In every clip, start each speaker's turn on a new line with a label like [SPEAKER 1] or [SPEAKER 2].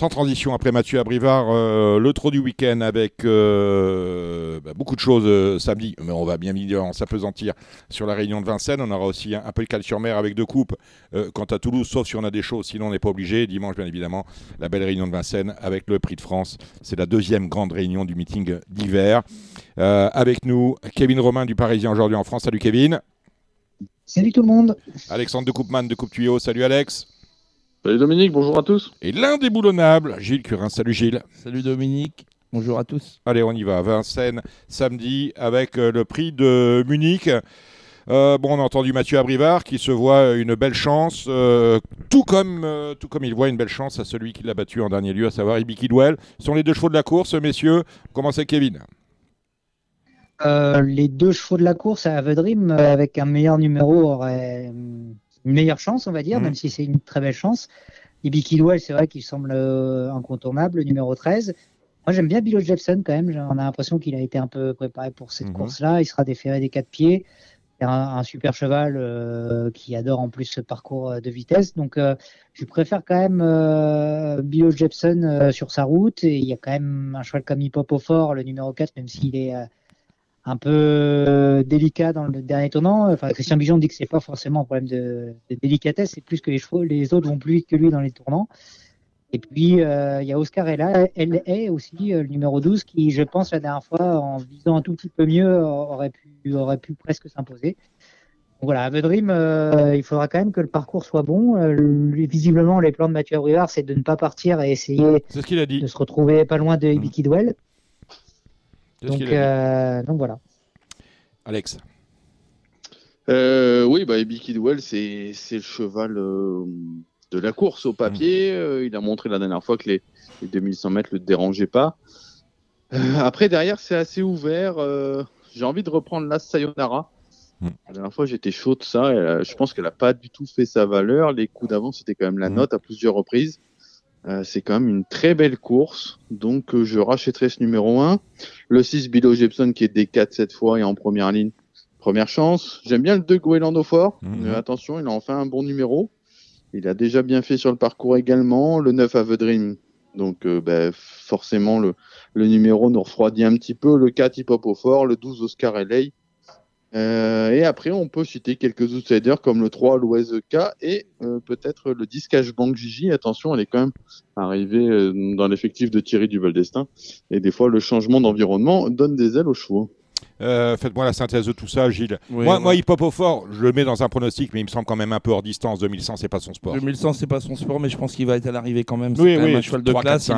[SPEAKER 1] Sans transition, après Mathieu Abrivard, euh, le trot du week-end avec euh, bah, beaucoup de choses euh, samedi, mais on va bien évidemment s'apesantir sur la réunion de Vincennes. On aura aussi un, peu de cal sur mer avec deux coupes quant à Toulouse, sauf si on a des choses, sinon on n'est pas obligé. Dimanche, bien évidemment, la belle réunion de Vincennes avec le Prix de France. C'est la deuxième grande réunion du meeting d'hiver. avec nous, Kevin Romain du Parisien aujourd'hui en France. Salut Kevin.
[SPEAKER 2] Salut tout le monde.
[SPEAKER 1] Alexandre de Coupman de Coupe Tuyau. Salut Alex.
[SPEAKER 3] Salut Dominique, bonjour à tous.
[SPEAKER 1] Et l'indéboulonnable, Gilles Curin. Salut Gilles.
[SPEAKER 4] Salut Dominique, bonjour à tous.
[SPEAKER 1] Allez, on y va. Vincennes, samedi, avec euh, le prix de Munich. Euh, bon, on a entendu Mathieu Abrivard qui se voit une belle chance, euh, tout, comme, tout comme il voit une belle chance à celui qui l'a battu en dernier lieu, à savoir Ibi Kidwell. Ce sont les deux chevaux de la course, messieurs. Commencez Kevin?
[SPEAKER 2] les deux chevaux de la course à Avedrim, avec un meilleur numéro, auraient une meilleure chance, on va dire, mhm. même si c'est une très belle chance. Ibi Kidwell, c'est vrai qu'il semble euh, incontournable, le numéro 13. Moi, j'aime bien Billo Jepson quand même. On a l'impression qu'il a été un peu préparé pour cette mhm. course-là. Il sera déféré des quatre pieds. C'est un, super cheval euh, qui adore en plus ce parcours euh, de vitesse. Donc, je préfère quand même euh, Billo Jepson sur sa route. Et il y a quand même un cheval comme Hip Fort, le numéro 4, même s'il est un peu euh, délicat dans le dernier tournant. Enfin, Christian Bijon dit que c'est pas forcément un problème de, délicatesse, c'est plus que les chevaux, les autres vont plus vite que lui dans les tournants. Et puis, euh, il y a Oscar Ella, elle est aussi euh, le numéro 12 qui, je pense, la dernière fois, en visant un tout petit peu mieux, aurait pu, aurait pu presque s'imposer. Voilà, à Vedrim, il faudra quand même que le parcours soit bon. visiblement, les plans de Mathieu Abrivard, c'est de ne pas partir et essayer de se retrouver pas loin de Ibi mmh. Donc, euh, donc voilà.
[SPEAKER 1] Alex.
[SPEAKER 3] Euh, oui, bah, Ebi Kidwell, c'est le cheval euh, de la course au papier. Mm. il a montré la dernière fois que les, 2100 mètres ne le dérangeaient pas. après, derrière, c'est assez ouvert. J'ai envie de reprendre la Sayonara. Mm. La dernière fois, j'étais chaud de ça. je pense qu'elle n'a pas du tout fait sa valeur. Les coups d'avant, c'était quand même la mm. note à plusieurs reprises. Euh, c'est quand même une très belle course, donc euh, je rachèterai ce numéro 1. Le 6, Bilo Jepson qui est D4 cette fois et en première ligne, première chance. J'aime bien le 2, Goélando Fort. Mhm. Euh, attention, il a enfin un bon numéro. Il a déjà bien fait sur le parcours également. Le 9, Avedrim, donc bah, forcément le, le, numéro nous refroidit un petit peu. Le 4, Hip Hop au Fort. Le 12, Oscar LA. Euh, et après, on peut citer quelques outsiders comme le 3, l'OSK et euh, peut-être le 10 Cashbank Gigi. Attention, elle est quand même arrivée euh, dans l'effectif de Thierry Duval d'Estaing. Et des fois, le changement d'environnement donne des ailes aux chevaux.
[SPEAKER 1] Euh, faites-moi la synthèse de tout ça, Gilles. moi, moi, Hip Hop au fort, je le mets dans un pronostic, mais il me semble quand même un peu hors distance. 2100, c'est pas son sport.
[SPEAKER 4] 2100, c'est pas son sport, mais je pense qu'il va être à l'arrivée quand même. C'est oui, oui, un cheval de classe.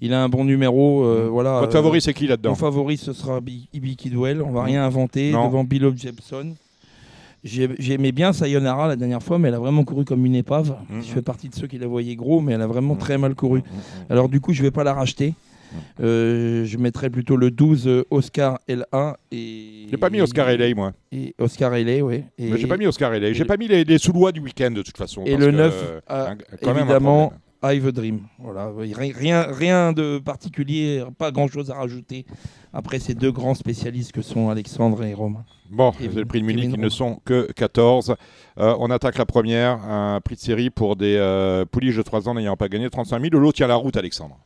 [SPEAKER 4] il, a un, bon numéro. Euh, mm. voilà,
[SPEAKER 1] Votre favori, c'est qui là-dedans
[SPEAKER 4] Mon favori, ce sera Ibi Kidwell. On va mm. rien inventer devant Bill Jepson. J'aimais bien Sayonara la dernière fois, mais elle a vraiment couru comme une épave. Mm, je fais partie de ceux qui la voyaient gros, mais elle a vraiment très mal couru. Alors du coup, je vais pas la racheter. Euh, je mettrais plutôt le 12 euh, Oscar L1 et.
[SPEAKER 1] J'ai pas mis Oscar LA moi.
[SPEAKER 4] Et Oscar LA, oui.
[SPEAKER 1] Et... J'ai pas mis Oscar LA. J'ai pas mis les, sous-lois du week-end de toute façon.
[SPEAKER 4] Et le 9, euh, évidemment, I've Dream. Voilà, rien, rien de particulier, pas grand-chose à rajouter après ces deux grands spécialistes que sont Alexandre et Romain.
[SPEAKER 1] Bon, et le prix de Munich, ils ne sont que 14. on attaque la première, un prix de série pour des pouliches de 3 ans n'ayant pas gagné 35 000. L'autre tient la route, Alexandre.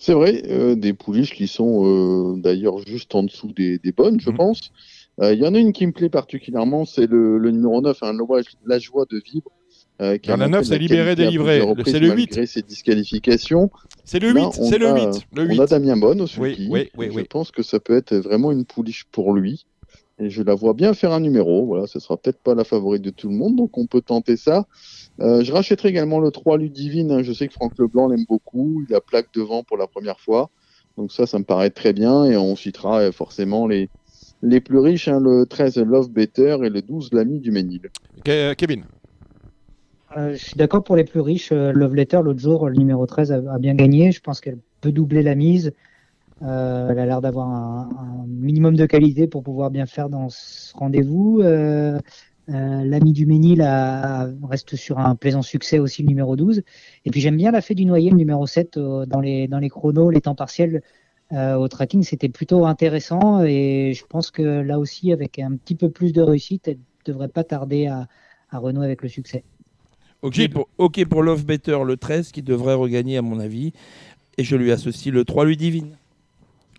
[SPEAKER 3] C'est vrai, euh, des pouliches qui sont euh, d'ailleurs juste en dessous des, bonnes, je mhm. pense. Euh, il y en a une qui me plaît particulièrement, c'est le, numéro 9, hein, la joie de vivre.
[SPEAKER 1] qui a la 9, c'est libéré, délivré. C'est le 8.
[SPEAKER 3] Malgré ses disqualifications.
[SPEAKER 1] C'est le 8, c'est le 8. Le 8.
[SPEAKER 3] On a Damien Bonne aussi. Oui, oui, oui, je pense que ça peut être vraiment une pouliche pour lui. Et je la vois bien faire un numéro. Voilà, ce sera peut-être pas la favorite de tout le monde, donc on peut tenter ça. Euh, je rachèterai également le 3 Ludivine. Hein. Je sais que Franck Leblanc l'aime beaucoup. Il a plaque devant pour la première fois. Donc ça, ça me paraît très bien. Et on citera euh, forcément les, les plus riches, hein, le 13 Love Better et le 12 L'ami du Ménil.
[SPEAKER 1] Kevin
[SPEAKER 2] euh, Je suis d'accord pour les plus riches. Love Letter, l'autre jour, le numéro 13 a, bien gagné. Je pense qu'elle peut doubler la mise. elle a l'air d'avoir un, un, minimum de qualité pour pouvoir bien faire dans ce rendez-vous. Euh, l'ami du Ménil reste sur un plaisant succès aussi, le numéro 12. Et puis j'aime bien la fée du noyer, le numéro 7, euh, dans, les, dans les chronos, les temps partiels euh, au tracking, c'était plutôt intéressant. Et je pense que là aussi, avec un petit peu plus de réussite, elle ne devrait pas tarder à, à renouer avec le succès.
[SPEAKER 4] Ok pour, ok pour Love Better, le 13, qui devrait regagner, à mon avis. Et je lui associe le 3, lui divine.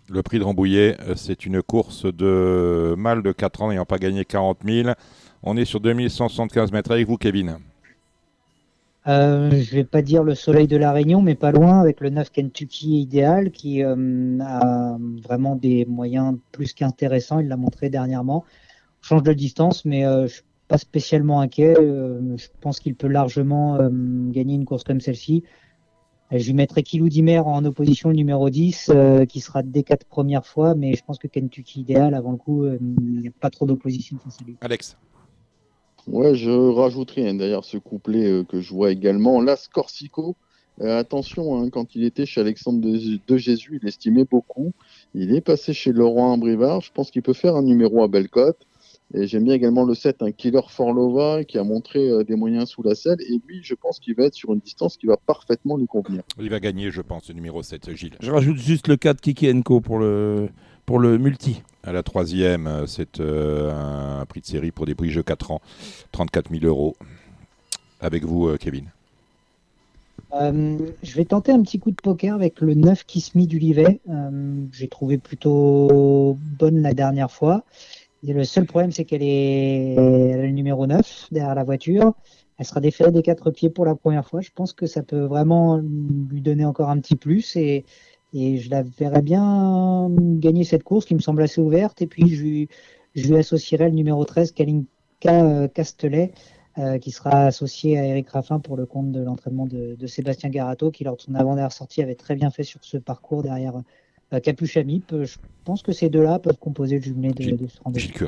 [SPEAKER 1] Le prix de Rambouillet, euh, c'est une course de mâle de 4 ans n'ayant pas gagné 40 000. On est sur 2175 mètres avec vous, Kevin.
[SPEAKER 2] Euh, je vais pas dire le soleil de la Réunion, mais pas loin, avec le 9 Kentucky idéal, qui euh, a vraiment des moyens plus qu'intéressants. Il l'a montré dernièrement. On change de distance, mais euh, je suis pas spécialement inquiet. Euh, je pense qu'il peut largement gagner une course comme celle-ci. Je lui mettrai Kilou Dimer en opposition numéro 10, qui sera des quatre premières fois, mais je pense que Kentucky idéal, avant le coup, il n'y a pas trop d'opposition face à lui.
[SPEAKER 1] Alex.
[SPEAKER 3] Ouais, je rajouterai hein, d'ailleurs ce couplet euh, que je vois également. Las Corsico, euh, attention, hein, quand il était chez Alexandre de, Jésus, il estimait beaucoup. Il est passé chez Laurent Brivard. Je pense qu'il peut faire un numéro à Bellecote. Et j'aime bien également le 7, un Killer Forlova qui a montré euh, des moyens sous la selle. Et lui, je pense qu'il va être sur une distance qui va parfaitement lui convenir.
[SPEAKER 1] Il va gagner, je pense, le numéro 7, Gilles.
[SPEAKER 4] Je rajoute juste le 4 Kiki Enko pour le, pour le multi.
[SPEAKER 1] À la troisième, euh, c'est euh, un prix de série pour des prix jeux 4 ans, 34 000 euros. Avec vous, euh, Kevin.
[SPEAKER 2] je vais tenter un petit coup de poker avec le 9 Kismi du Livet. J'ai trouvé plutôt bonne la dernière fois. Et le seul problème, c'est qu'elle est... le numéro 9 derrière la voiture. Elle sera déférée des quatre pieds pour la première fois. Je pense que ça peut vraiment lui donner encore un petit plus. Et et je la verrais bien gagner cette course qui me semble assez ouverte. Et puis, je lui, je lui associerai le numéro 13, Kalinka euh, Castelet, euh, qui sera associé à Eric Raffin pour le compte de l'entraînement de, de, Sébastien Garato, qui lors de son avant-dernière sortie avait très bien fait sur ce parcours derrière euh, Capuchamip. Je pense que ces deux-là peuvent composer le jumelé de, de ce rendez-vous.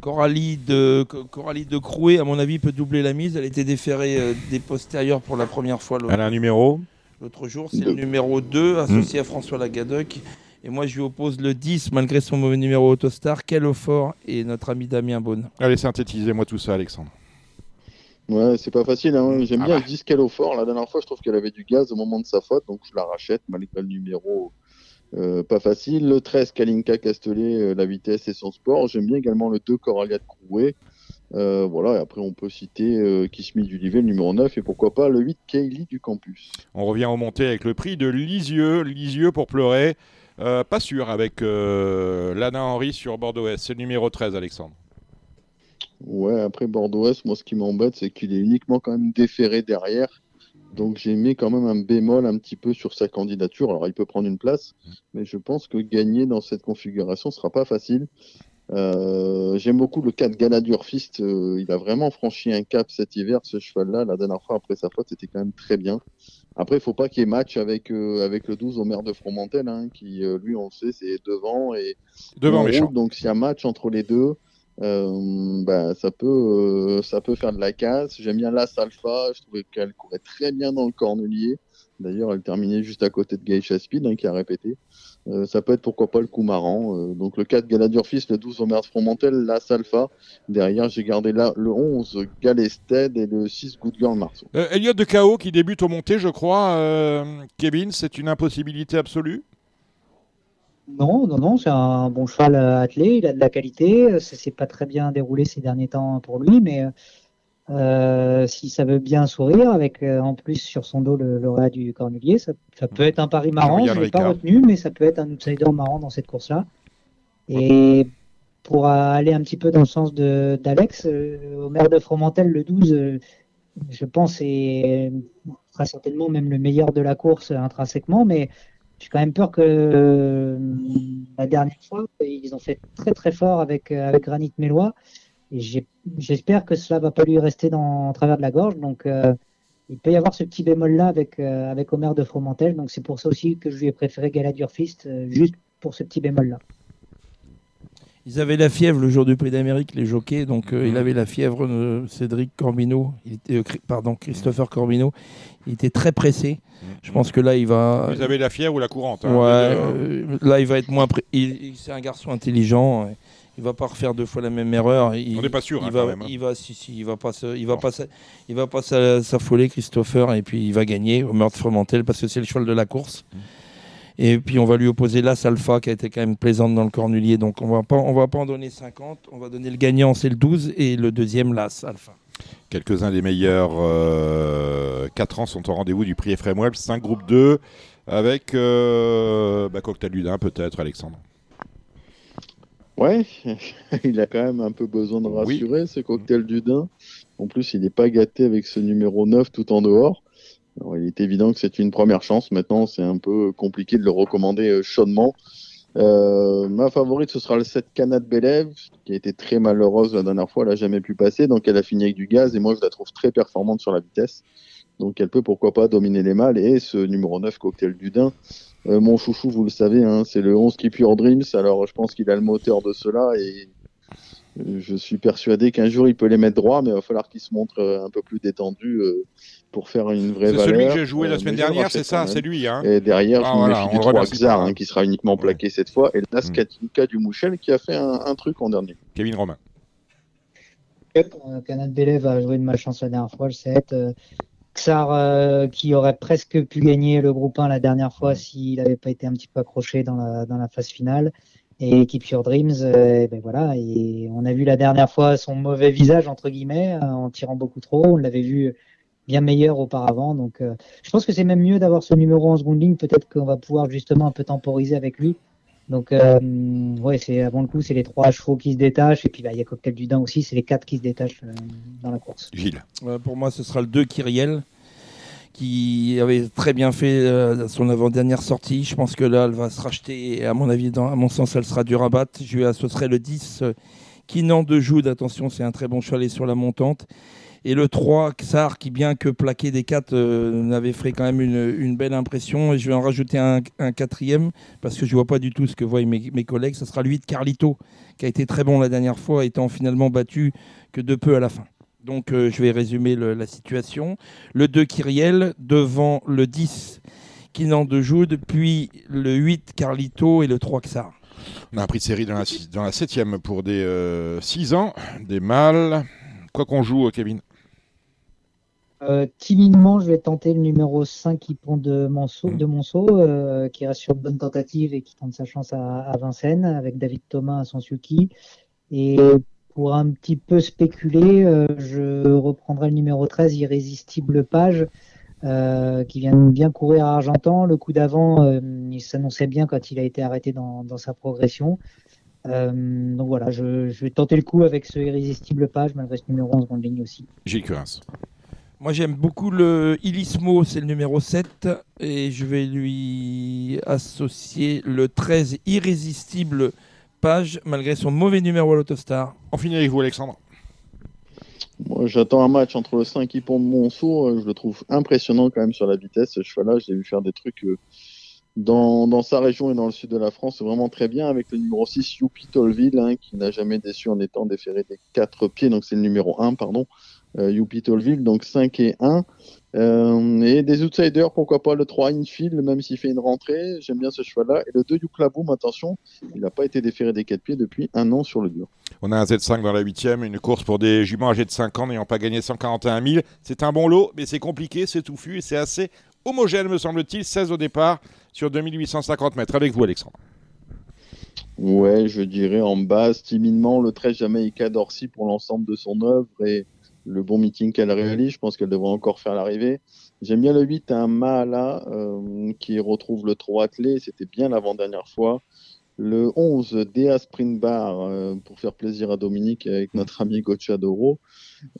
[SPEAKER 4] Coralie de, Coralie de Crouet, à mon avis, peut doubler la mise. Elle était déférée euh, des postérieurs pour la première fois.
[SPEAKER 1] Elle a un numéro
[SPEAKER 4] L'autre jour, c'est le numéro 2 associé à François Lagadec. Et moi, je lui oppose le 10, malgré son mauvais numéro Autostar, Quel fort et notre ami Damien Beaune?
[SPEAKER 1] Allez, synthétisez-moi tout ça, Alexandre.
[SPEAKER 3] Ouais, c'est pas facile. Hein. J'aime ah bien bah. le 10 fort. La dernière fois, je trouve qu'elle avait du gaz au moment de sa faute, donc je la rachète, malgré le numéro euh, pas facile. Le 13, Kalinka Castellet, euh, la vitesse et son sport. J'aime bien également le 2, Coralia de Crouet. Euh, voilà, et après on peut citer euh, Kismi du Livet, le numéro 9, et pourquoi pas le 8, Kaylee du Campus.
[SPEAKER 1] On revient au monté avec le prix de Lisieux, Lisieux pour pleurer. Euh, pas sûr avec Lana Henry sur Bordeaux-Est. C'est le numéro 13, Alexandre.
[SPEAKER 3] Ouais, après Bordeaux-Est, moi ce qui m'embête, c'est qu'il est uniquement quand même déféré derrière. Donc j'ai mis quand même un bémol un petit peu sur sa candidature. Alors il peut prendre une place, mmh. mais je pense que gagner dans cette configuration sera pas facile. Euh, j'aime beaucoup le 4 Galadur Fist. Euh, il a vraiment franchi un cap cet hiver, ce cheval-là. La dernière fois, après sa faute, c'était quand même très bien. Après, il faut pas qu'il y ait match avec, euh, avec le 12 au maire de Fromentel, hein, qui, lui, on le sait, c'est devant et
[SPEAKER 1] devant
[SPEAKER 3] Donc, s'il y a match entre les deux, bah, ça, peut, ça peut faire de la casse. J'aime bien l'As Alpha. Je trouvais qu'elle courait très bien dans le cornelier. D'ailleurs, elle terminait juste à côté de Geisha Speed, hein, qui a répété. Euh, ça peut être pourquoi pas le coup marrant. Euh, donc le 4 Galadur Fils, le 12 Omer Fromentel, l'As Alpha. Derrière, j'ai gardé là le 11 Galested et le 6 Good Girl Marceau.
[SPEAKER 1] Euh, Elliot de KO qui débute au monté, je crois. Kevin, c'est une impossibilité absolue?
[SPEAKER 2] Non, non, non, c'est un bon cheval attelé, il a de la qualité. Ça s'est pas très bien déroulé ces derniers temps pour lui, mais euh, si ça veut bien sourire, avec euh, en plus sur son dos le lauréat du Cornulier, ça, peut être un pari marrant. Je ne l'ai pas retenu, mais ça peut être un outsider marrant dans cette course-là. Et pour aller un petit peu dans le sens d'Alex, euh, au maire de Fromentel, le 12, je pense, est très certainement même le meilleur de la course intrinsèquement, mais j'ai quand même peur que la dernière fois, ils ont fait très très fort avec, avec Granit Mélois j'espère que cela va pas lui rester dans, en travers de la gorge. Donc, euh, il peut y avoir ce petit bémol-là avec, euh, avec Omer de Fromentel. Donc, c'est pour ça aussi que je lui ai préféré Galadur Fist, euh, juste pour ce petit bémol-là.
[SPEAKER 4] Ils avaient la fièvre le jour du Prix d'Amérique, les jockeys. Donc, il avait la fièvre, Cédric Corbino, il était, pardon, Christopher Corbino. Il était très pressé. Je pense que là, il va.
[SPEAKER 1] Vous avez la fièvre ou la courante
[SPEAKER 4] hein, Ouais, là, il va être moins. C'est un garçon intelligent il va pas refaire deux fois la même erreur.
[SPEAKER 1] On n'est pas sûr.
[SPEAKER 4] Il,
[SPEAKER 1] hein,
[SPEAKER 4] va,
[SPEAKER 1] même, hein.
[SPEAKER 4] il va, si, si, il va pas, il va pas, il va pas s'affoler, Christopher, et puis il va gagner au meurtre Fromentel parce que c'est le cheval de la course. Mm. Et puis on va lui opposer l'As Alpha qui a été quand même plaisante dans le cornulier. Donc on va pas, on va pas en donner 50. On va donner le gagnant, c'est le 12, et le deuxième l'As Alpha.
[SPEAKER 1] Quelques-uns des meilleurs 4 ans sont au rendez-vous du prix Ephraim Web, 5 groupes 2, avec bah, Cocktail Ludin peut-être, Alexandre.
[SPEAKER 3] Ouais, il a quand même un peu besoin de rassurer, ce Cocktail Dudin. En plus, il n'est pas gâté avec ce numéro 9 tout en dehors. il est évident que c'est une première chance. Maintenant, c'est un peu compliqué de le recommander euh, chaudement. Euh, ma favorite, ce sera le 7 Canad Belev, qui a été très malheureuse la dernière fois. Elle n'a jamais pu passer, donc elle a fini avec du gaz. Et moi, je la trouve très performante sur la vitesse. Donc elle peut pourquoi pas dominer les mâles. Et ce numéro 9, Cocktail Dudin, euh, mon chouchou, vous le savez, hein, c'est le 11 qui Pure Dreams. Alors je pense qu'il a le moteur de cela et je suis persuadé qu'un jour il peut les mettre droit, mais il va falloir qu'il se montre euh, un peu plus détendu euh, pour faire une vraie valeur.
[SPEAKER 1] C'est celui que j'ai joué la semaine dernière, c'est ça, c'est lui. Hein.
[SPEAKER 3] Et derrière, je ah, me méfie du 3 Xar, hein, qui sera uniquement plaqué cette fois, et Las mm. du Mouchel qui a fait un, truc en dernier.
[SPEAKER 1] Kevin Romain.
[SPEAKER 2] Canad Belev a joué de ma chance la dernière fois, le 7. Xar euh, qui aurait presque pu gagner le groupe 1 la dernière fois s'il n'avait pas été un petit peu accroché dans la, dans la phase finale. Et Keep Your Dreams, euh, ben voilà, et on a vu la dernière fois son mauvais visage entre guillemets euh, en tirant beaucoup trop. On l'avait vu bien meilleur auparavant. Donc, je pense que c'est même mieux d'avoir ce numéro en seconde ligne. Peut-être qu'on va pouvoir justement un peu temporiser avec lui. Donc, ouais, c'est avant le coup, c'est les trois chevaux qui se détachent. Et puis, bah, il y a Cocktail du Dain aussi, c'est les quatre qui se détachent dans la course.
[SPEAKER 1] Gilles.
[SPEAKER 4] pour moi, ce sera le 2 Kyriel qui avait très bien fait euh, son avant-dernière sortie. Je pense que là, elle va se racheter. Et à mon avis, dans, à mon sens, elle sera du rabat. Je lui associerai le 10 euh, Kinan de Joude. Attention, c'est un très bon cheval sur la montante. Et le 3, Xar, qui bien que plaqué des 4, euh, n'avait fait quand même une, belle impression. Et je vais en rajouter un, quatrième, parce que je ne vois pas du tout ce que voient mes, collègues. Ce sera lui de Carlito, qui a été très bon la dernière fois, étant finalement battu que de peu à la fin. Donc euh, je vais résumer la situation. Le 2 Kyriel devant le 10 Kinan de Joude, puis le 8 Carlito et le 3 Xar.
[SPEAKER 1] On a un prix de série dans la, dans la 7 pour des 6 euh, ans, des mâles. Quoi qu'on joue, Kevin?
[SPEAKER 2] Euh, timidement, je vais tenter le numéro 5 pond de Monceau, de Monceau qui reste sur bonne tentative et qui tente sa chance à, à Vincennes avec David Thomas à Sansuki. Et pour un petit peu spéculer, euh, je reprendrai le numéro 13, Irrésistible Page, euh, qui vient bien courir à Argentan. Le coup d'avant, euh, il s'annonçait bien quand il a été arrêté dans, sa progression. donc voilà, je, vais tenter le coup avec ce Irrésistible Page, malgré ce numéro en seconde ligne aussi.
[SPEAKER 1] Gilles
[SPEAKER 4] Moi j'aime beaucoup le Ilismo, c'est le numéro 7, et je vais lui associer le 13 Irrésistible malgré son mauvais numéro à l'Autostar.
[SPEAKER 1] On finit avec vous, Alexandre.
[SPEAKER 3] Moi, j'attends un match entre le 5 Pont de Monceau. Euh, je le trouve impressionnant quand même sur la vitesse. Ce cheval-là, je l'ai vu faire des trucs euh, dans, dans, sa région et dans le sud de la France vraiment très bien. Avec le numéro 6, Youpi Tolville, hein, qui n'a jamais déçu en étant déféré des 4 pieds. Donc, c'est le numéro 1, pardon. Euh, Youpi Tolville, donc 5 et 1. Euh, et des outsiders, pourquoi pas le 3 Infield, même s'il fait une rentrée. J'aime bien ce cheval-là. Et le 2 Yuklaboum, attention, il n'a pas été déféré des 4 pieds depuis un an sur le dur.
[SPEAKER 1] On a un Z5 dans la 8 une course pour des juments âgés de 5 ans n'ayant pas gagné 141 000. C'est un bon lot, mais c'est compliqué, c'est touffu et c'est assez homogène, me semble-t-il. 16 au départ sur 2850 mètres. Avec vous, Alexandre.
[SPEAKER 3] Ouais, je dirais en base, timidement, le 13 Jamaïca d'Orsi pour l'ensemble de son œuvre et le bon meeting qu'elle réalise. Je pense qu'elle devrait encore faire l'arrivée. J'aime bien le 8, un Mahala euh, qui retrouve le 3 clé. C'était bien l'avant-dernière fois. Le 11, Dea Sprint Bar, euh, pour faire plaisir à Dominique avec notre ami Gocciadoro.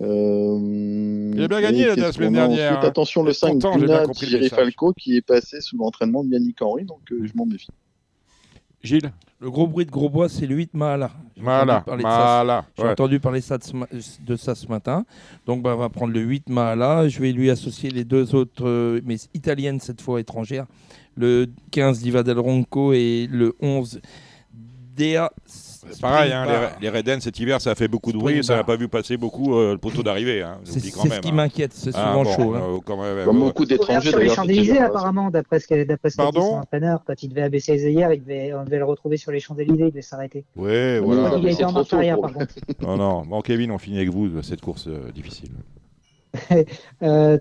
[SPEAKER 1] Euh, il a bien gagné la semaine dernière.
[SPEAKER 3] Hein. Attention, le 5, Duna Falco, qui est passé sous l'entraînement de Yannick Henry, donc euh, je m'en méfie.
[SPEAKER 1] Gilles
[SPEAKER 4] Le gros bruit de gros bois, c'est le 8 Mahala.
[SPEAKER 1] Mahala.
[SPEAKER 4] J'ai entendu parler de ça ce matin. Donc, bah, on va prendre le 8 Mahala. Je vais lui associer les deux autres, euh, mais italiennes cette fois étrangères. Le 15 Diva del Ronco et le 11 Dea
[SPEAKER 1] c'est pareil, hein, les, les Reden cet hiver, ça a fait beaucoup de bruit, ça n'a pas vu passer beaucoup euh, le poteau d'arrivée. Hein,
[SPEAKER 4] c'est ce qui hein. m'inquiète, c'est ah, souvent chaud. Hein.
[SPEAKER 3] Euh, Comme beaucoup d'étrangers
[SPEAKER 2] sur les Champs-Élysées, apparemment, d'après ce qu'a dit son entraîneur. Quand il devait abaisser hier, il devait, on devait le retrouver sur les Champs-Élysées, il devait s'arrêter.
[SPEAKER 1] Oui, voilà.
[SPEAKER 2] Il a été en marche arrière, par contre.
[SPEAKER 1] Non, non. Bon, Kevin, on finit avec vous cette course euh, difficile.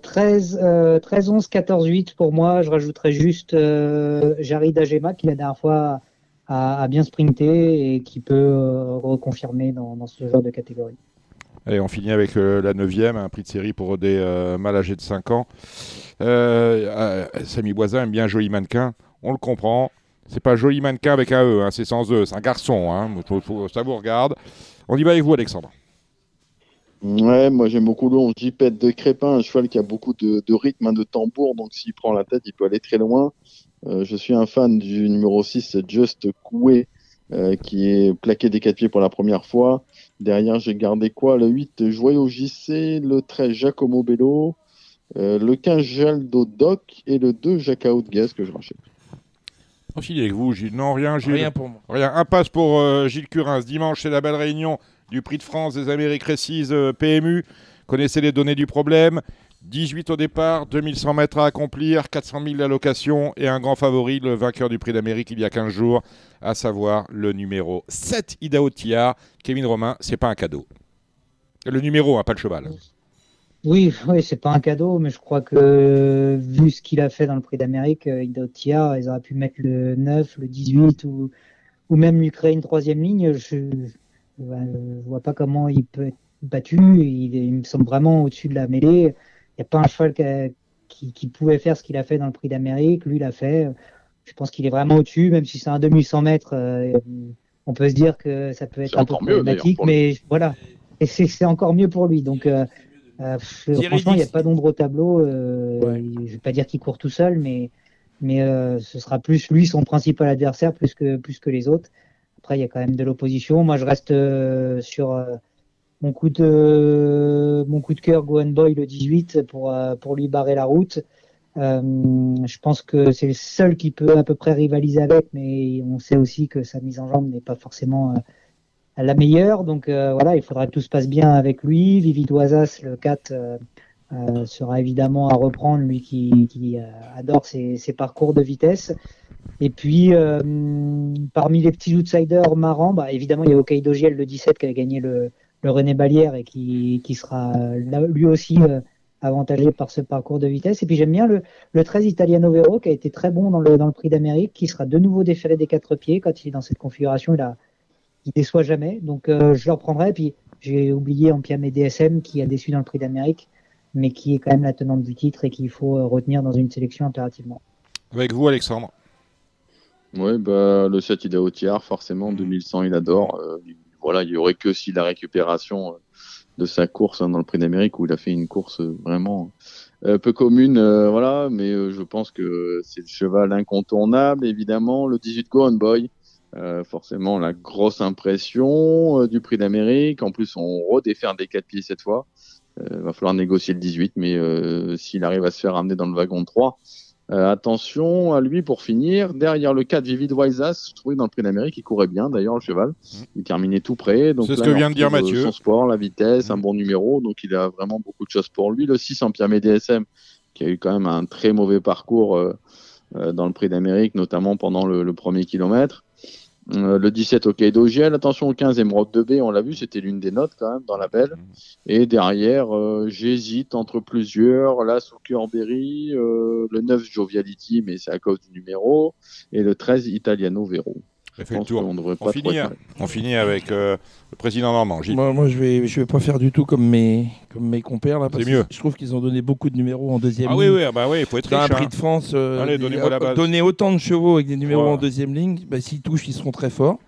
[SPEAKER 2] 13, 13, 11, 14, 8 pour moi. Je rajouterais juste euh, Jarid Agema qui la dernière fois a, bien sprinté et qui peut euh, reconfirmer dans, ce genre de catégorie.
[SPEAKER 1] Allez, on finit avec la 9 un prix de série pour des mal âgés de 5 ans. Samy Boisin aime bien Joli Mannequin, on le comprend. C'est pas Joli Mannequin avec un E, hein, c'est sans E, c'est un garçon. Hein, ça vous regarde. On y va avec vous, Alexandre.
[SPEAKER 3] Ouais, moi j'aime beaucoup le 11 Jipette de Crépin, un cheval qui a beaucoup de, rythme, hein, de tambour, donc s'il prend la tête, il peut aller très loin. Euh, je suis un fan du numéro 6, Just Coué, euh, qui est plaqué des quatre pieds pour la première fois. Derrière, j'ai gardé quoi? Le 8, Joyau JC, le 13, Giacomo Bello, euh, le 15, Jaldo Doc et le 2, Jacques Gaz que je rachète.
[SPEAKER 1] Aussi avec vous, Gilles. Non, rien, Gilles.
[SPEAKER 4] Rien pour moi.
[SPEAKER 1] Rien. Impasse pour Gilles Curins. Dimanche, c'est la belle réunion du prix de France des Amériques Récises euh, PMU. Connaissez les données du problème. 18 au départ, 2100 mètres à accomplir, 400 000 d'allocation et un grand favori, le vainqueur du prix d'Amérique il y a 15 jours, à savoir le numéro 7 Idaho Tia. Kevin Romain, c'est pas un cadeau. Le numéro, hein, pas le cheval.
[SPEAKER 2] Oui, oui, c'est pas un cadeau, mais je crois que vu ce qu'il a fait dans le prix d'Amérique, euh, Idaho Tia, ils auraient pu mettre le 9, le 18 ou, ou même lui créer une troisième ligne. Je, ne vois pas comment il peut être battu. Il, me semble vraiment au-dessus de la mêlée. Il n'y a pas un cheval qui, pouvait faire ce qu'il a fait dans le Prix d'Amérique. Lui, il l'a fait. Je pense qu'il est vraiment au-dessus, même si c'est un 2100 mètres. Euh, on peut se dire que ça peut être un peu problématique, mais voilà. Et c'est encore mieux pour lui. Donc, euh, euh, franchement, il n'y a pas d'ombre au tableau. Je ne vais pas dire qu'il court tout seul, mais, mais ce sera plus lui son principal adversaire plus que, plus que les autres. Après, il y a quand même de l'opposition. Moi, je reste euh, sur euh, mon coup de mon coup cœur, Gohan Boy le 18 pour euh, pour lui barrer la route. je pense que c'est le seul qui peut à peu près rivaliser avec, mais on sait aussi que sa mise en jambe n'est pas forcément la meilleure. Donc voilà, il faudra que tout se passe bien avec lui. Vivi Doisas, le 4, sera évidemment à reprendre, lui qui, adore ses, parcours de vitesse. Et puis, euh, parmi les petits outsiders marrants, bah, évidemment, il y a Okaido Giel, le 17, qui a gagné le, René Balière et qui, qui sera lui aussi euh, avantagé par ce parcours de vitesse. Et puis, j'aime bien le, le 13 Italiano Vero, qui a été très bon dans le, dans le prix d'Amérique, qui sera de nouveau déféré des quatre pieds. Quand il est dans cette configuration, il, a, il déçoit jamais. Donc, euh, je le reprendrai. Et puis, j'ai oublié Ampiam et DSM, qui a déçu dans le prix d'Amérique, mais qui est quand même la tenante du titre et qu'il faut retenir dans une sélection impérativement.
[SPEAKER 1] Avec vous, Alexandre
[SPEAKER 3] oui, bah, le 7 il est au tiers, forcément, 2100 il adore. Euh, voilà, il y aurait que si la récupération euh, de sa course hein, dans le Prix d'Amérique où il a fait une course euh, vraiment peu commune, voilà, mais je pense que c'est le cheval incontournable, évidemment. Le 18 Go On Boy, forcément la grosse impression du Prix d'Amérique. En plus, on redéfère des 4 pieds cette fois. Il va falloir négocier le 18, mais s'il arrive à se faire amener dans le wagon de 3, euh, attention à lui pour finir. Derrière le 4, Vivid Waisas, je trouvais dans le prix d'Amérique, il courait bien d'ailleurs, le cheval. Mmh. Il terminait tout près.
[SPEAKER 1] C'est ce que vient de dire Mathieu.
[SPEAKER 3] Son sport, la vitesse, un mmh. bon numéro. Donc il a vraiment beaucoup de choses pour lui. Le 6 en Pierre DSM, qui a eu quand même un très mauvais parcours euh, euh, dans le prix d'Amérique, notamment pendant le, le premier kilomètre. Euh, le 17 au d'Ogiel, attention au 15 Emerald 2B, on l'a vu, c'était l'une des notes quand même dans la belle. Et derrière, euh, j'hésite entre plusieurs, là Berry, euh, le 9 Joviality, mais c'est à cause du numéro, et le 13 Italiano Vero.
[SPEAKER 1] On, finit, hein. on finit avec euh, le président Normand.
[SPEAKER 4] Moi, moi, je vais, je vais pas faire du tout comme mes, comme mes compères là. Parce mieux. je trouve qu'ils ont donné beaucoup de numéros en deuxième
[SPEAKER 1] ah
[SPEAKER 4] ligne.
[SPEAKER 1] oui, oui, bah oui, il faut être riche.
[SPEAKER 4] un prix hein. de France, euh, donner autant de chevaux avec des numéros en deuxième ligne, bah, s'ils touchent, ils seront très forts.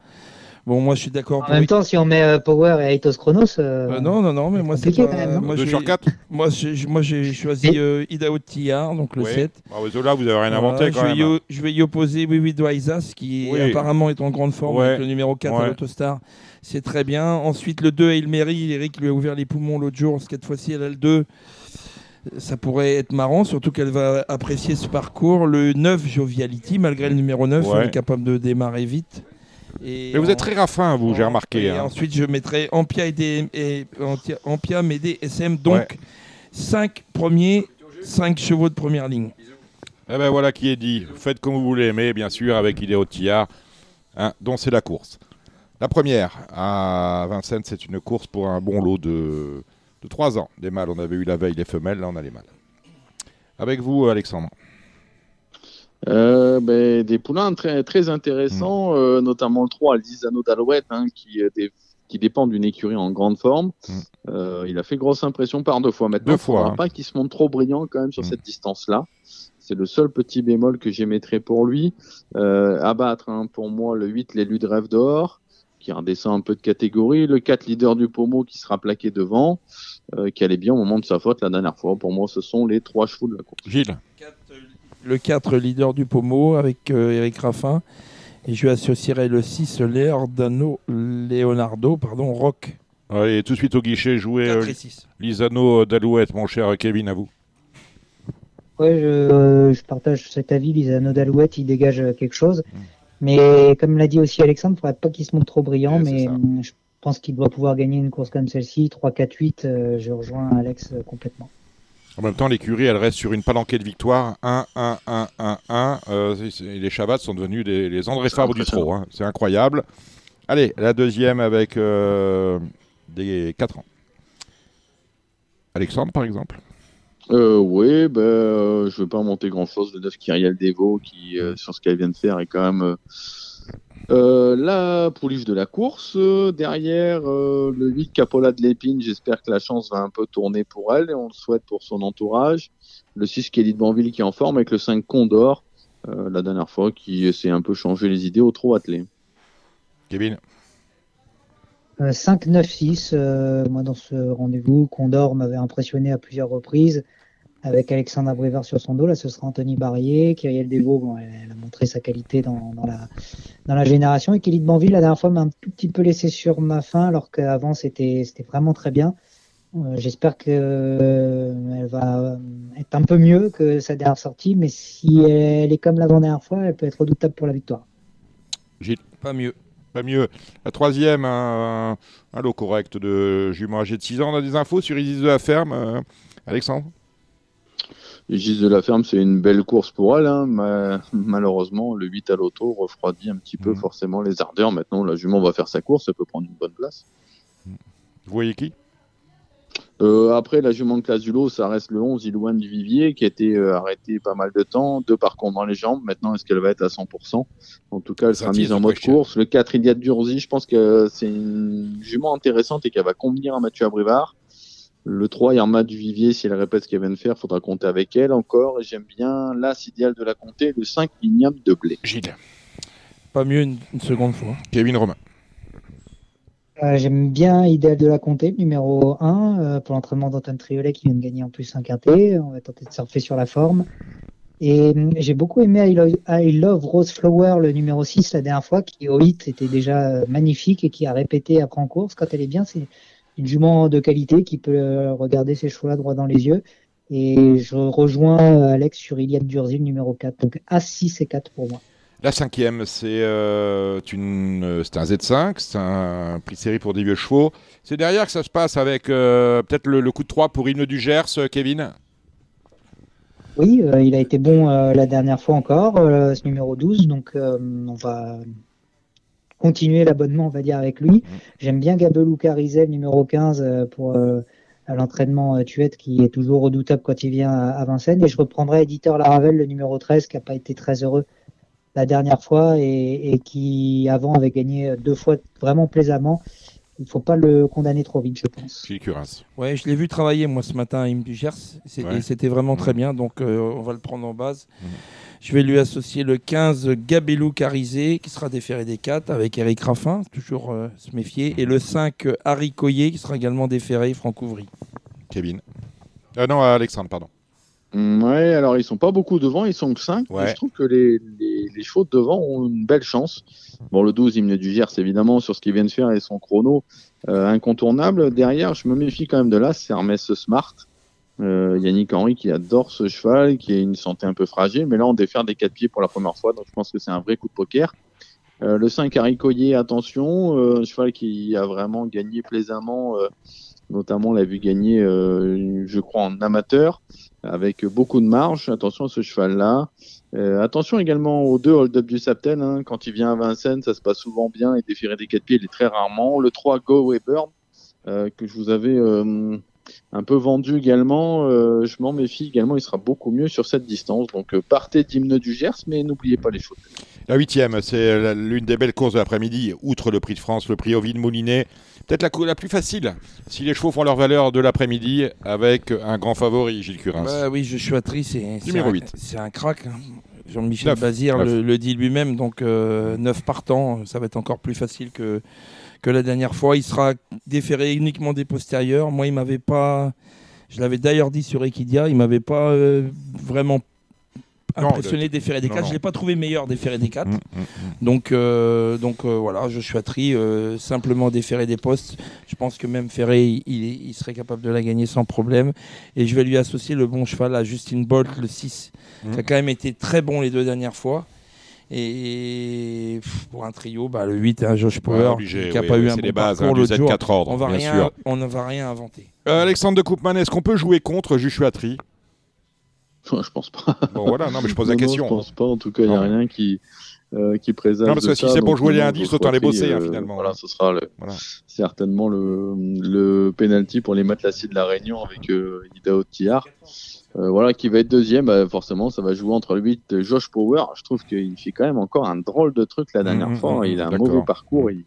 [SPEAKER 4] Bon, moi, je suis d'accord.
[SPEAKER 2] En même temps, si on met euh, Power et Aitos Chronos. Euh,
[SPEAKER 4] euh, non, non, non, mais moi, c'est
[SPEAKER 1] pas. Moi, 2 sur 4
[SPEAKER 4] Moi, j'ai choisi euh, Idaho Tillard, donc le oui. 7.
[SPEAKER 1] Ah, là, vous avez rien inventé quand
[SPEAKER 4] je
[SPEAKER 1] même.
[SPEAKER 4] je vais y opposer Wiwi Doisas, qui apparemment est en grande forme avec le numéro 4 à l'Autostar. C'est très bien. Ensuite, le 2, Aylmery. Eric lui a ouvert les poumons l'autre jour. Cette fois-ci, elle a le 2 ça pourrait être marrant, surtout qu'elle va apprécier ce parcours. Le 9, Joviality, malgré le numéro 9, on est capable de démarrer vite.
[SPEAKER 1] Mais vous êtes très raffin, vous, j'ai remarqué.
[SPEAKER 4] Et hein. ensuite, je mettrai Ampia, et, des, et Ampia Médé, SM, donc 5 premiers, 5 chevaux de première ligne.
[SPEAKER 1] Eh ben voilà qui est dit. Faites comme vous voulez, mais bien sûr avec Idéo Tillard, hein, dont c'est la course. La première à Vincennes, c'est une course pour un bon lot de, de 3 ans. Des mâles, on avait eu la veille les femelles, là on a les mâles. Avec vous, Alexandre.
[SPEAKER 3] Euh, ben, des poulains très, très intéressants, euh, notamment le 3, Alisano d'Alouette, hein, qui des qui dépend d'une écurie en grande forme. Mm. il a fait grosse impression par deux fois. Maintenant, deux fois. Hein. pas qu'il se montre trop brillant quand même sur mm. cette distance-là. C'est le seul petit bémol que j'émettrais pour lui. à battre, hein, pour moi, le 8, l'élu de rêve d'or qui redescend un peu de catégorie. Le 4 leader du pommeau qui sera plaqué devant, euh, qui allait bien au moment de sa faute la dernière fois. Pour moi, ce sont les trois chevaux de la course.
[SPEAKER 1] Gilles.
[SPEAKER 4] Le 4 leader du pommeau avec euh, Eric Raffin. Et je associerai le 6 Leonardo, Leonardo pardon, Rock.
[SPEAKER 1] et tout de suite au guichet, jouer euh, Lisano d'Alouette, mon cher Kevin, à vous.
[SPEAKER 2] Ouais, je, je, partage cet avis. Lisano d'Alouette, il dégage quelque chose. Hmm. Mais comme l'a dit aussi Alexandre, il ne faudrait pas qu'il se montre trop brillant, mais hum, je pense qu'il doit pouvoir gagner une course comme celle-ci. 3, 4, 8, je rejoins Alex euh, complètement.
[SPEAKER 1] En même temps, l'écurie, elle reste sur une palanquée de victoire. 1, 1, 1, 1, 1. les Chavats sont devenus des, les André Fabre du trot. Hein. C'est incroyable. Allez, la deuxième avec euh, des 4 ans. Alexandre, par exemple
[SPEAKER 3] euh, oui, ben, euh, je ne veux pas monter grand-chose. Le 9 Kyriel Devo, qui, euh, sur ce qu'elle vient de faire, est quand même euh, euh la pouliche de la course. Derrière, le 8 Capola de l'Épine, j'espère que la chance va un peu tourner pour elle, et on le souhaite pour son entourage. Le 6 Kelly de Banville qui est en forme, avec le 5 Condor, la dernière fois, qui essaie un peu changer les idées au trop attelé.
[SPEAKER 1] Kevin
[SPEAKER 2] 5, 9, 6, moi dans ce rendez-vous, Condor m'avait impressionné à plusieurs reprises avec Alexandre Abrivard sur son dos. Là, ce sera Anthony Barrier. Kyriel Devaux, bon, elle, a montré sa qualité dans, la, génération. Et Kelly de Banville, la dernière fois, m'a un tout petit peu laissé sur ma fin, alors qu'avant, c'était vraiment très bien. Euh, j'espère qu'elle euh, va être un peu mieux que sa dernière sortie, mais si elle est comme l'avant-dernière fois, elle peut être redoutable pour la victoire.
[SPEAKER 1] Gilles
[SPEAKER 4] Pas mieux.
[SPEAKER 1] Pas mieux. La troisième, un, lot correct de jument âgé de 6 ans. On a des infos sur Isis de la Ferme. Euh, Alexandre?
[SPEAKER 3] Gis de la Ferme, c'est une belle course pour elle, hein, malheureusement, le 8 à l'auto refroidit un petit peu mmh. forcément les ardeurs. Maintenant, la jument va faire sa course, elle peut prendre une bonne place.
[SPEAKER 1] Vous voyez qui?
[SPEAKER 3] Euh, après, la jument de classe du lot, ça reste le 11, Ilouane du Vivier, qui a été euh, arrêté pas mal de temps, deux parcours dans les jambes. Maintenant, est-ce qu'elle va être à 100% En tout cas, elle sera mise en mode course. Le 4, Iliad Durzi, je pense que c'est une jument intéressante et qu'elle va convenir à Mathieu Abrivard. Le 3, Irma du Vivier, si elle répète ce qu'elle vient de faire, faudra compter avec elle encore. Et j'aime bien l'as idéal de la compter, le 5, Ignam de Blé.
[SPEAKER 1] Gilles.
[SPEAKER 4] Pas mieux une, seconde fois.
[SPEAKER 1] Kevin Romain.
[SPEAKER 2] Euh, j'aime bien Idéal de la Comté, numéro 1, euh, pour l'entraînement d'Antoine Triolet qui vient de gagner en plus un quintet. On va tenter de surfer sur la forme. Et euh, j'ai beaucoup aimé I Love, Rose Flower, le numéro 6, la dernière fois, qui au hit était déjà magnifique et qui a répété après en course. Quand elle est bien, c'est une jument de qualité qui peut euh, regarder ses chevaux-là droit dans les yeux. Et je rejoins euh, Alex sur Iliad Durzil numéro 4. Donc A6 et 4 pour moi.
[SPEAKER 1] La cinquième, c'est euh, une, un Z5, c'est un prix série pour des vieux chevaux. C'est derrière que ça se passe avec peut-être le, coup de 3 pour Hymne du Gers, Kevin?
[SPEAKER 2] Oui, il a été bon la dernière fois encore, ce numéro 12, donc on va continuer l'abonnement, on va dire, avec lui. Mm. J'aime bien Gabelou Carizet, numéro 15, euh, pour euh, l'entraînement euh, Tuette, qui est toujours redoutable quand il vient à, Vincennes. Et je reprendrai Éditeur Laravel, le numéro 13, qui n'a pas été très heureux la dernière fois et, qui, avant, avait gagné deux fois vraiment plaisamment. Il ne faut pas le condamner trop vite, je pense.
[SPEAKER 4] Ouais, je l'ai vu travailler, moi, ce matin à Imdugers. C'était vraiment très mm. bien, donc on va le prendre en base. Mm. Je vais lui associer le 15 Gabelou Carizé qui sera déféré des 4 avec Eric Raffin, toujours euh, se méfier. Et le 5 Harry Coyer qui sera également déféré Francouvry.
[SPEAKER 1] Kevin. Euh, non, Alexandre, pardon.
[SPEAKER 3] Mm, ouais, alors ils sont pas beaucoup devant, ils sont que 5. Je trouve que les, les, chevaux devant ont une belle chance. Bon, le 12, Hymne du Gers, évidemment, sur ce qu'il vient de faire et son chrono euh, incontournable. Derrière, je me méfie quand même de là, c'est Hermès Smart. Euh, Yannick Henry qui adore ce cheval, qui a une santé un peu fragile, mais là on défère des quatre pieds pour la première fois, donc je pense que c'est un vrai coup de poker. Euh, le 5 Haricoyer, attention, euh, un cheval qui a vraiment gagné plaisamment, euh, notamment l'a vu gagner, je crois, en amateur, avec beaucoup de marge. Attention à ce cheval-là. attention également aux deux hold-up du Sapten. Hein. Quand il vient à Vincennes, ça se passe souvent bien et déférer des quatre pieds, il est très rarement. Le 3 Go Weber, que je vous avais un peu vendu également. je m'en méfie également, il sera beaucoup mieux sur cette distance. Donc partez d'hymne du Gers, mais n'oubliez pas les choses.
[SPEAKER 1] La huitième, c'est l'une des belles courses de l'après-midi, outre le prix de France, le prix Ovid Moulinet. Peut-être la, la plus facile, si les chevaux font leur valeur de l'après-midi, avec un grand favori, Gilles Curins.
[SPEAKER 4] Bah oui, je suis attri, c'est
[SPEAKER 1] numéro 8.
[SPEAKER 4] C'est un crack. Hein. Jean-Michel Bazir le, dit lui-même, donc euh, 9 partants, ça va être encore plus facile que, que la dernière fois. Il sera déféré uniquement des postérieurs. Moi, il m'avait pas. Je l'avais d'ailleurs dit sur Equidia, il m'avait pas euh, vraiment impressionné des des 4. Je ne l'ai pas trouvé meilleur des des 4. Donc, euh, donc euh, voilà, je suis à tri, simplement des des postes. Je pense que même Ferré, il, il, serait capable de la gagner sans problème. Et je vais lui associer le bon cheval à Justin Bolt, le 6, qui a quand même été très bon les deux dernières fois. Et pour un trio, bah, le 8, un Josh Power, qui n'a pas eu un bon
[SPEAKER 1] bases, parcours hein, jour. 4 ordres,
[SPEAKER 4] on, va rien, on ne va rien inventer.
[SPEAKER 1] Alexandre de Koopman, est-ce qu'on peut jouer contre Joshua Tri
[SPEAKER 3] je pense pas.
[SPEAKER 1] Bon, voilà, non, mais je pose la question.
[SPEAKER 3] Non, je pense pas. En tout cas, il n'y a rien qui, euh, qui présage.
[SPEAKER 1] Non, parce que si c'est pour jouer les indices, autant les bosser, hein, euh, finalement.
[SPEAKER 3] Voilà, ce sera certainement le, le penalty pour les matelassiers de la Réunion avec euh, Ida Otillard. Euh, voilà, qui va être deuxième, bah, forcément, ça va jouer entre le 8 Josh Power. Je trouve qu'il fait quand même encore un drôle de truc la dernière mmh, fois. Mmh, il a un mauvais parcours, il,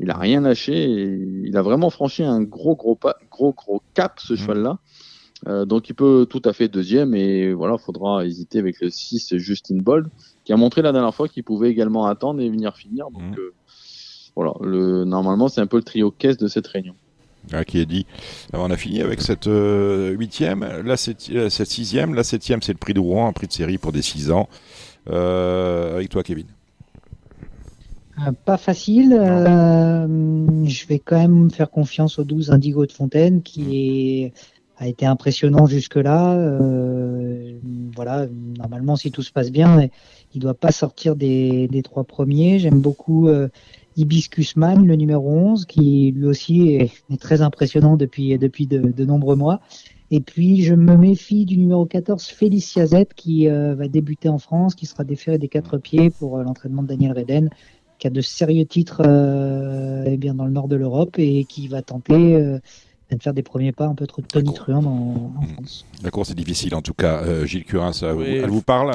[SPEAKER 3] il a rien lâché. il a vraiment franchi un gros, gros, pas, gros, gros cap, ce mmh. cheval-là. Euh, donc il peut tout à fait deuxième et voilà, faudra hésiter avec le 6 Justin Bold qui a montré la dernière fois qu'il pouvait également attendre et venir finir. Donc euh, voilà, le, normalement c'est un peu le trio caisse de cette réunion.
[SPEAKER 1] Ah, qui est dit. Alors, on a fini avec cette euh, huitième, la cette sixième, la septième c'est le prix de Rouen, un prix de série pour des 6 ans. avec toi Kevin.
[SPEAKER 2] Pas facile. je vais quand même faire confiance au 12 Indigo de Fontaine qui mmh. est a été impressionnant jusque-là. Euh, voilà, normalement, si tout se passe bien, il doit pas sortir des, des trois premiers. J'aime beaucoup euh, Hibiscus Man, le numéro 11, qui lui aussi est, très impressionnant depuis, depuis de, nombreux mois. Et puis, je me méfie du numéro 14, Félicia Z, qui euh, va débuter en France, qui sera déféré des quatre pieds pour euh, l'entraînement de Daniel Reden, qui a de sérieux titres eh bien, dans le nord de l'Europe et qui va tenter de faire des premiers pas un peu trop tonitruants en, en, France.
[SPEAKER 1] La course est difficile en tout cas. Euh, Gilles Curin, ça, elle vous parle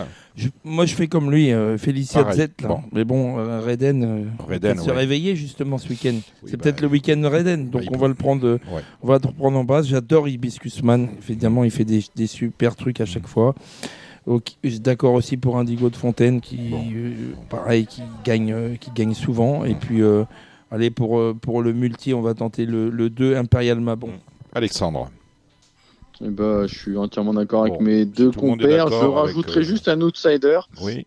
[SPEAKER 4] Moi je fais comme lui, euh, Félicia Z. Mais bon, euh, Reden, euh, Reden se réveiller justement ce week-end. c'est peut-être bah, le week-end de Reden, donc on, va le prendre, on va le prendre en base. J'adore Hibiscus Man. Évidemment, il fait des, des, super trucs à chaque fois. D'accord aussi pour Indigo de Fontaine qui, pareil, qui gagne, qui gagne souvent. Et puis Allez, pour, euh, pour le multi, on va tenter le, le 2 Imperial Mabon.
[SPEAKER 1] Alexandre.
[SPEAKER 3] Eh ben, je suis entièrement d'accord avec mes deux compères. Je rajouterai euh, juste un outsider.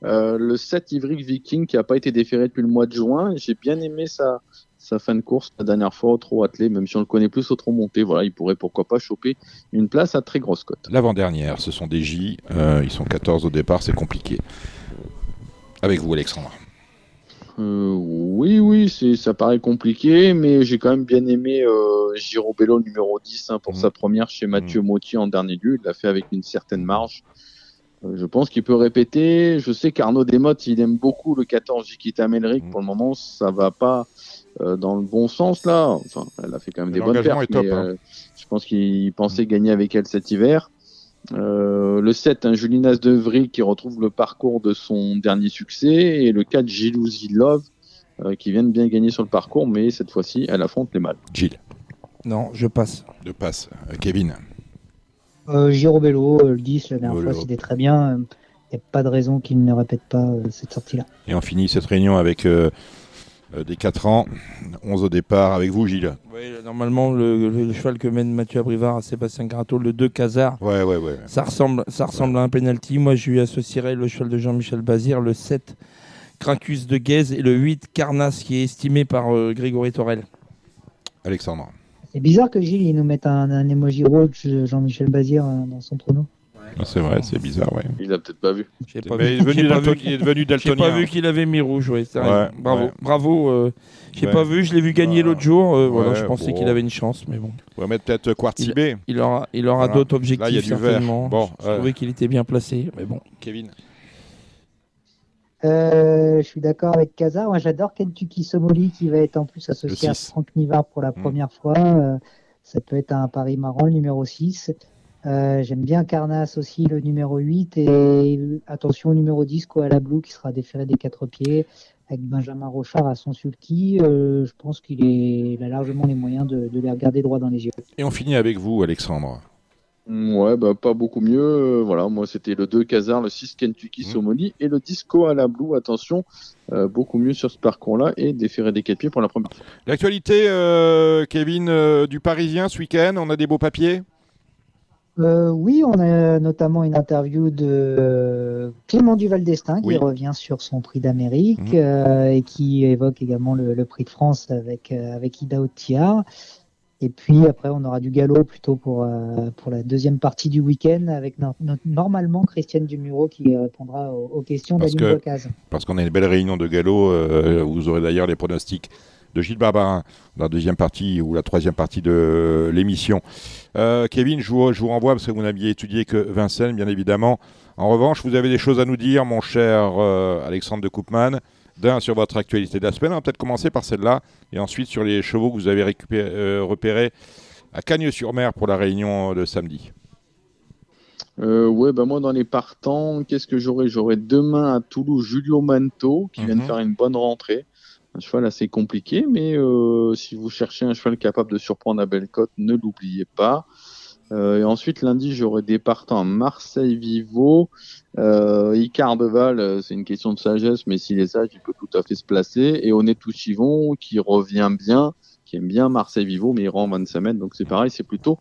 [SPEAKER 3] Euh, le 7 Ivric Viking qui n'a pas été déféré depuis le mois de juin. J'ai bien aimé sa, sa fin de course la dernière fois au trop attelé, même si on le connaît plus au trop monté. Voilà, il pourrait pourquoi pas choper une place à très grosse cote.
[SPEAKER 1] L'avant-dernière, ce sont des J. ils sont 14 au départ, c'est compliqué. Avec vous, Alexandre.
[SPEAKER 3] Euh, oui, oui, c'est, ça paraît compliqué, mais j'ai quand même bien aimé euh, Giro Bello numéro 10 hein, pour mm. sa première chez Mathieu mm. Motti en dernier lieu. Il l'a fait avec une certaine marge. Euh, je pense qu'il peut répéter. Je sais qu'Arnaud Desmottes, il aime beaucoup le 14 Jikita Melric. Mm. Pour le moment, ça va pas euh, dans le bon sens là. Enfin, elle a fait quand même des bonnes pertes, mais hein. je pense qu'il pensait gagner avec elle cet hiver. Euh, le 7, un Julinas de Vry qui retrouve le parcours de son dernier succès. Et le 4, Gilouzi Love euh, qui vient de bien gagner sur le parcours, mais cette fois-ci, elle affronte les mâles.
[SPEAKER 1] Gilles.
[SPEAKER 4] Non, je passe.
[SPEAKER 1] Je passe. Euh, Kevin.
[SPEAKER 2] Euh, Girobello, le 10, la dernière fois, c'était très bien. Il n'y a pas de raison qu'il ne répète pas cette sortie-là.
[SPEAKER 1] Et on finit cette réunion avec euh, des 4 ans, 11 au départ avec vous Gilles.
[SPEAKER 4] Oui, normalement le, cheval que mène Mathieu Abrivard à Sébastien Gratto, le 2 Casar,
[SPEAKER 1] ouais, ouais, ouais.
[SPEAKER 4] ça ressemble, ça ressemble à un penalty. Moi je lui associerais le cheval de Jean-Michel Bazir, le 7 Cracus de Guèze et le 8 Carnas qui est estimé par euh, Grégory Torel.
[SPEAKER 1] Alexandre.
[SPEAKER 2] C'est bizarre que Gilles il nous mette un, un emoji rouge Jean-Michel Bazir euh, dans son prono.
[SPEAKER 1] Ah, c'est vrai, c'est bizarre, ouais.
[SPEAKER 3] Il a peut-être pas vu.
[SPEAKER 1] Pas vu. Il, est devenu daltonien.
[SPEAKER 4] J'ai pas vu qu'il avait mis rouge, ouais, Bravo, bravo. Euh, j'ai pas vu, je l'ai vu gagner l'autre jour. Euh, voilà, je pensais qu'il avait une chance, mais bon.
[SPEAKER 1] On va mettre peut-être Quartibé.
[SPEAKER 4] Il, il, aura, il aura d'autres objectifs Là, il y a du certainement. Bon, je trouvais qu'il était bien placé, mais bon.
[SPEAKER 1] Kevin.
[SPEAKER 2] Euh, je suis d'accord avec Kaza. Moi, j'adore Kentucky Somoli qui va être en plus associé à Franck Nivard pour la mm. première fois. Ça peut être un pari marrant, le numéro 6. Euh, j'aime bien Carnas aussi, le numéro 8. Et attention au numéro 10, Koala Blue, qui sera déféré des quatre pieds avec Benjamin Rochard à son sulky. je pense qu'il a largement les moyens de, de les regarder droit dans les yeux.
[SPEAKER 1] Et on finit avec vous, Alexandre.
[SPEAKER 3] Ouais, bah, pas beaucoup mieux. Euh, voilà, moi c'était le 2 Kazar, le 6 Kentucky mmh. Somoni et le Disco à la Blue. Attention, euh, beaucoup mieux sur ce parcours-là et déférer des 4 pieds pour la première.
[SPEAKER 1] L'actualité, euh, Kevin, du Parisien ce week-end, on a des beaux papiers?
[SPEAKER 2] Oui, on a notamment une interview de Clément Duval d'Estaing qui revient sur son prix d'Amérique mmh. et qui évoque également le, prix de France avec, avec Ida Otiar. Et puis après, on aura du galop plutôt pour, euh, pour la deuxième partie du week-end avec normalement Christiane Dumuro qui répondra aux, questions d'Aline Bocaz.
[SPEAKER 1] Parce qu'on a une belle réunion de galop. Euh, vous aurez d'ailleurs les pronostics de Gilles Barbarin dans la deuxième partie ou la troisième partie de l'émission. Euh, Kevin, je vous, je vous, renvoie parce que vous n'aviez étudié que Vincennes, bien évidemment. En revanche, vous avez des choses à nous dire, mon cher Alexandre de Koopman d'un sur votre actualité de la semaine. On va peut-être commencer par celle-là et ensuite sur les chevaux que vous avez récupéré, euh, repérés à Cagnes-sur-Mer pour la réunion de samedi.
[SPEAKER 3] Euh, ouais, bah moi dans les partants, qu'est-ce que j'aurai? J'aurai demain à Toulouse Julio Manto qui vient de mhm. faire une bonne rentrée. Un cheval assez compliqué, mais euh, si vous cherchez un cheval capable de surprendre à Bellecote, ne l'oubliez pas. Euh, et ensuite, lundi, j'aurai des partants Marseille-Vivo. Euh, Deval, euh, c'est une question de sagesse, mais s'il est sage, il peut tout à fait se placer. Et Onetou Chivon, qui revient bien, qui aime bien Marseille-Vivo, mais il rend 25 mètres. Donc c'est pareil, c'est plutôt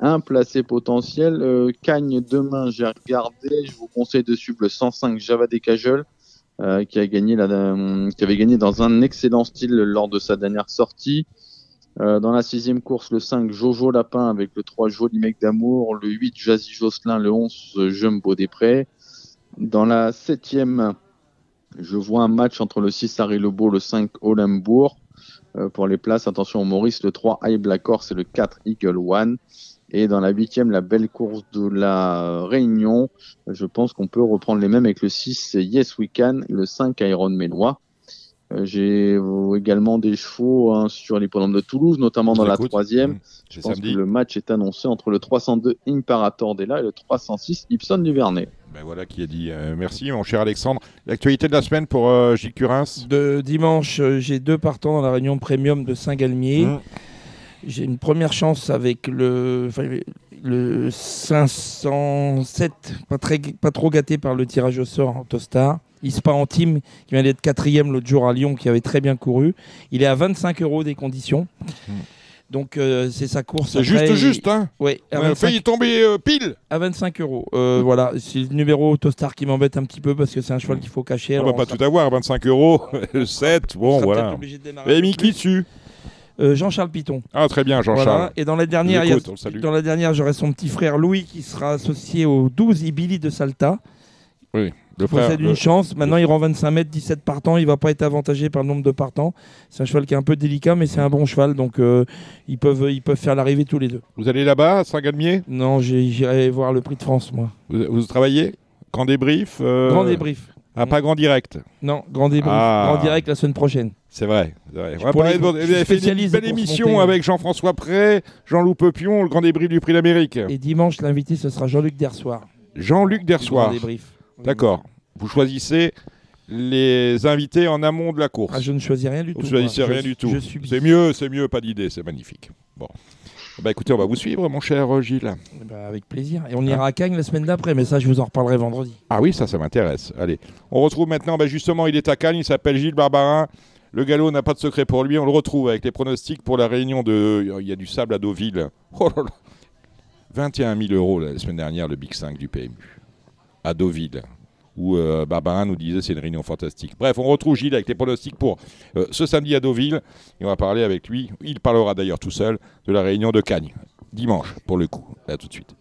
[SPEAKER 3] un placé potentiel. Cagne demain, j'ai regardé. Je vous conseille de suivre le 105 Java des euh, qui, a gagné la, qui avait gagné dans un excellent style lors de sa dernière sortie. Euh, dans la sixième course, le 5, Jojo Lapin avec le 3, Joli Mec d'Amour, le 8, Jazzy Jocelyn, le 11, Jumbo Després. Dans la septième, je vois un match entre le 6, Harry Lebeau, le 5, Olembourg. Euh, pour les places, attention Maurice, le 3, High Black Horse et le 4, Eagle One. Et dans la huitième, la belle course de la Réunion, je pense qu'on peut reprendre les mêmes avec le 6, Yes We Can, le 5, Iron Mélois. Euh, j'ai également des chevaux hein, sur l'hippodrome de Toulouse, notamment dans la troisième. Mmh. Je pense que le match est annoncé entre le 302 Imperator Della et le 306 Ipson du Vernet.
[SPEAKER 1] Ben voilà qui a dit. Euh, merci mon cher Alexandre. L'actualité de la semaine pour euh, Gilles Curins?
[SPEAKER 4] De dimanche, j'ai deux partants dans la réunion premium de Saint-Galmier. Mmh. J'ai une première chance avec le, le 507, pas, très, pas trop gâté par le tirage au sort en Tostar. en team qui vient d'être quatrième l'autre jour à Lyon, qui avait très bien couru. Il est à 25 euros des conditions. Hmm. Donc euh, c'est sa course.
[SPEAKER 1] C'est juste juste, hein
[SPEAKER 4] Oui.
[SPEAKER 1] On a failli tomber euh, pile.
[SPEAKER 4] À 25 euros. Euh, voilà, c'est le numéro Tostar qui m'embête un petit peu parce que c'est un cheval qu'il faut cacher.
[SPEAKER 1] On va pas tout avoir, 25 euros, 7, bon voilà. Et mis qui dessus
[SPEAKER 4] Jean-Charles Piton.
[SPEAKER 1] Ah très bien Jean-Charles.
[SPEAKER 4] Et dans la dernière, dans la dernière, j'aurai son petit frère Louis qui sera associé au 12 Ibili de Salta.
[SPEAKER 1] Oui.
[SPEAKER 4] Il possède une chance. Maintenant, il rend 25 mètres, 17 partants. Il va pas être avantagé par le nombre de partants. C'est un cheval qui est un peu délicat, mais c'est un bon cheval. Donc, euh, ils, peuvent, ils peuvent faire l'arrivée tous les deux.
[SPEAKER 1] Vous allez là-bas, à Saint-Galmier?
[SPEAKER 4] Non, j'irai voir le prix de France, moi.
[SPEAKER 1] Vous, travaillez? Grand débrief
[SPEAKER 4] euh, Grand débrief.
[SPEAKER 1] Ah, pas grand direct
[SPEAKER 4] Non, grand débrief. Ah. Grand direct la semaine prochaine.
[SPEAKER 1] C'est vrai. vrai. On va parler de, vous avez fait une belle émission avec Jean-François Pré, Jean-Loup Pepion, le grand débrief du prix d'Amérique.
[SPEAKER 4] Et dimanche, l'invité, ce sera Jean-Luc Dersoir.
[SPEAKER 1] Jean-Luc Dersoir. D'accord. Vous choisissez les invités en amont de la course.
[SPEAKER 4] Ah, je ne choisis rien du tout.
[SPEAKER 1] Vous choisissez rien du tout. C'est mieux, c'est mieux, pas d'idée, c'est magnifique. Bon. Bah écoutez, on va vous suivre, mon cher euh, Gilles.
[SPEAKER 4] Eh ben, avec plaisir. Et on ira à Cagnes la semaine d'après, mais ça, je vous en reparlerai vendredi.
[SPEAKER 1] Ah oui, ça, ça m'intéresse. Allez, on retrouve maintenant, bah, justement, il est à Cagnes, il s'appelle Gilles Barbarin. Le galop n'a pas de secret pour lui. On le retrouve avec les pronostics pour la réunion de. Il y a du sable à Deauville. Oh là là. 21 000 euros la semaine dernière, le Big 5 du PMU. À Deauville où euh, nous disait c'est une réunion fantastique. Bref, on retrouve Gilles avec les pronostics pour euh, ce samedi à Deauville et on va parler avec lui. Il parlera d'ailleurs tout seul de la réunion de Cagnes, dimanche pour le coup. À tout de suite.